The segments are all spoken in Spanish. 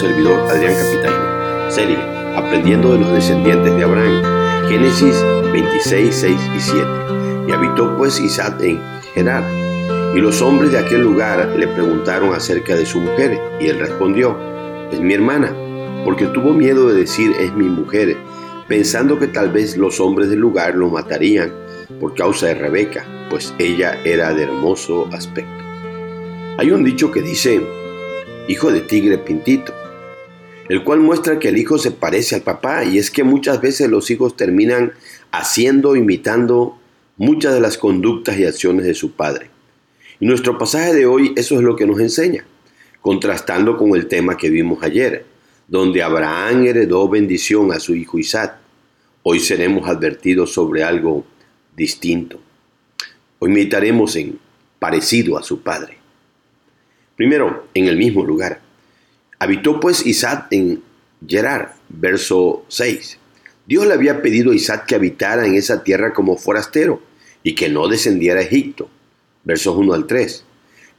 servidor, Adrián Capitán. Serie, aprendiendo de los descendientes de Abraham. Génesis 26, 6 y 7. Y habitó pues Isaac en Gerar. Y los hombres de aquel lugar le preguntaron acerca de su mujer, y él respondió, es mi hermana, porque tuvo miedo de decir es mi mujer, pensando que tal vez los hombres del lugar lo matarían por causa de Rebeca, pues ella era de hermoso aspecto. Hay un dicho que dice, hijo de tigre pintito, el cual muestra que el hijo se parece al papá y es que muchas veces los hijos terminan haciendo, imitando muchas de las conductas y acciones de su padre. Y nuestro pasaje de hoy eso es lo que nos enseña, contrastando con el tema que vimos ayer, donde Abraham heredó bendición a su hijo Isaac. Hoy seremos advertidos sobre algo distinto. Hoy meditaremos en parecido a su padre. Primero, en el mismo lugar. Habitó pues Isaac en Gerar, verso 6. Dios le había pedido a Isaac que habitara en esa tierra como forastero y que no descendiera a Egipto, versos 1 al 3,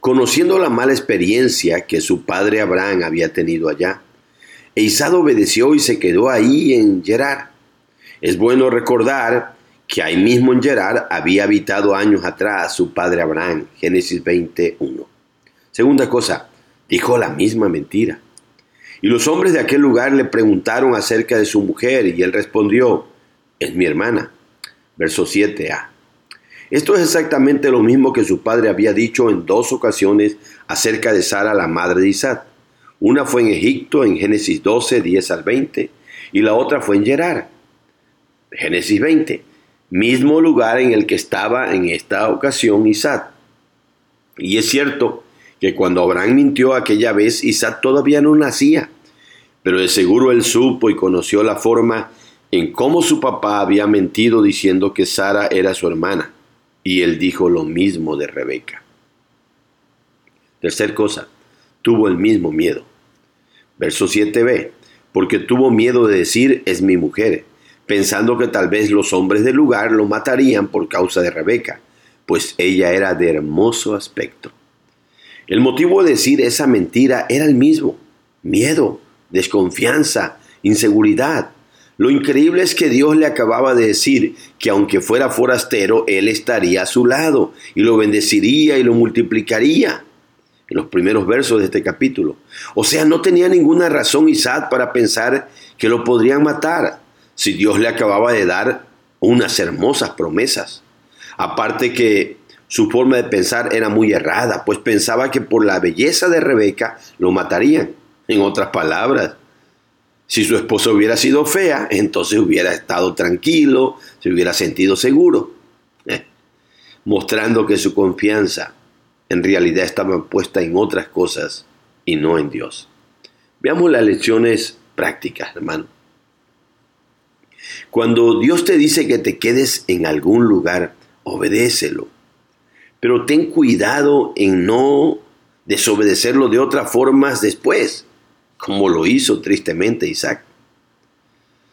conociendo la mala experiencia que su padre Abraham había tenido allá. E Isaac obedeció y se quedó ahí en Gerar. Es bueno recordar que ahí mismo en Gerar había habitado años atrás su padre Abraham, Génesis 21. Segunda cosa, dijo la misma mentira. Y los hombres de aquel lugar le preguntaron acerca de su mujer y él respondió, es mi hermana. Verso 7a. Esto es exactamente lo mismo que su padre había dicho en dos ocasiones acerca de Sara, la madre de Isaac. Una fue en Egipto en Génesis 12, 10 al 20, y la otra fue en Gerar. Génesis 20, mismo lugar en el que estaba en esta ocasión Isaac. Y es cierto que cuando Abraham mintió aquella vez, Isaac todavía no nacía, pero de seguro él supo y conoció la forma en cómo su papá había mentido diciendo que Sara era su hermana, y él dijo lo mismo de Rebeca. Tercer cosa, tuvo el mismo miedo. Verso 7b, porque tuvo miedo de decir es mi mujer, pensando que tal vez los hombres del lugar lo matarían por causa de Rebeca, pues ella era de hermoso aspecto. El motivo de decir esa mentira era el mismo, miedo, desconfianza, inseguridad. Lo increíble es que Dios le acababa de decir que aunque fuera forastero, Él estaría a su lado y lo bendeciría y lo multiplicaría. En los primeros versos de este capítulo. O sea, no tenía ninguna razón Isaac para pensar que lo podrían matar si Dios le acababa de dar unas hermosas promesas. Aparte que su forma de pensar era muy errada, pues pensaba que por la belleza de Rebeca lo matarían. En otras palabras, si su esposa hubiera sido fea, entonces hubiera estado tranquilo, se hubiera sentido seguro, eh, mostrando que su confianza en realidad estaba puesta en otras cosas y no en Dios. Veamos las lecciones prácticas, hermano. Cuando Dios te dice que te quedes en algún lugar, obedécelo. Pero ten cuidado en no desobedecerlo de otras formas después, como lo hizo tristemente Isaac.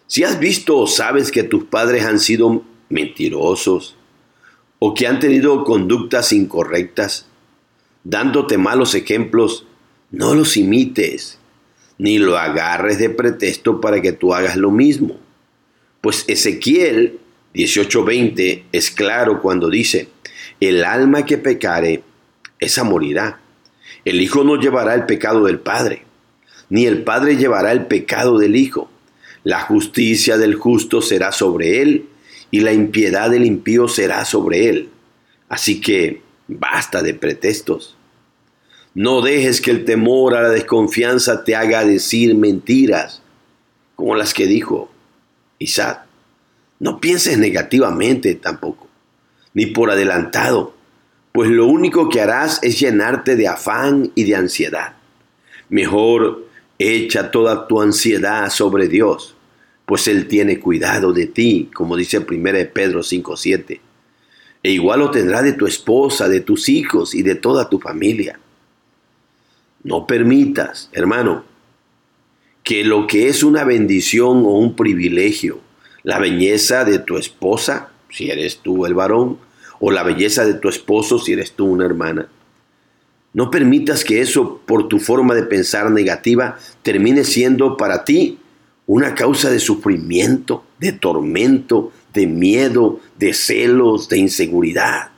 Si has visto o sabes que tus padres han sido mentirosos o que han tenido conductas incorrectas, dándote malos ejemplos, no los imites, ni lo agarres de pretexto para que tú hagas lo mismo. Pues Ezequiel 18:20 es claro cuando dice, el alma que pecare, esa morirá. El Hijo no llevará el pecado del Padre, ni el Padre llevará el pecado del Hijo. La justicia del justo será sobre él, y la impiedad del impío será sobre él. Así que basta de pretextos. No dejes que el temor a la desconfianza te haga decir mentiras, como las que dijo Isaac. No pienses negativamente tampoco ni por adelantado, pues lo único que harás es llenarte de afán y de ansiedad. Mejor echa toda tu ansiedad sobre Dios, pues Él tiene cuidado de ti, como dice 1 Pedro 5.7. E igual lo tendrá de tu esposa, de tus hijos y de toda tu familia. No permitas, hermano, que lo que es una bendición o un privilegio, la belleza de tu esposa, si eres tú el varón, o la belleza de tu esposo si eres tú una hermana. No permitas que eso, por tu forma de pensar negativa, termine siendo para ti una causa de sufrimiento, de tormento, de miedo, de celos, de inseguridad.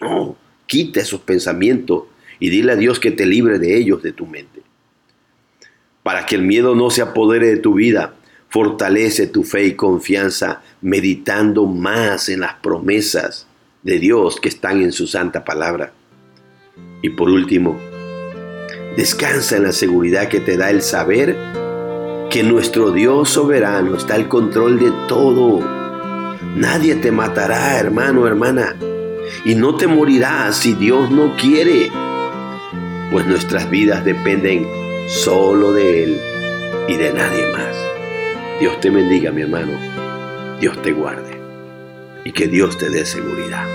No, quita esos pensamientos y dile a Dios que te libre de ellos de tu mente. Para que el miedo no se apodere de tu vida, fortalece tu fe y confianza meditando más en las promesas de Dios que están en su santa palabra. Y por último, descansa en la seguridad que te da el saber que nuestro Dios soberano está al control de todo. Nadie te matará, hermano, hermana, y no te morirás si Dios no quiere, pues nuestras vidas dependen solo de Él y de nadie más. Dios te bendiga, mi hermano. Dios te guarde y que Dios te dé seguridad.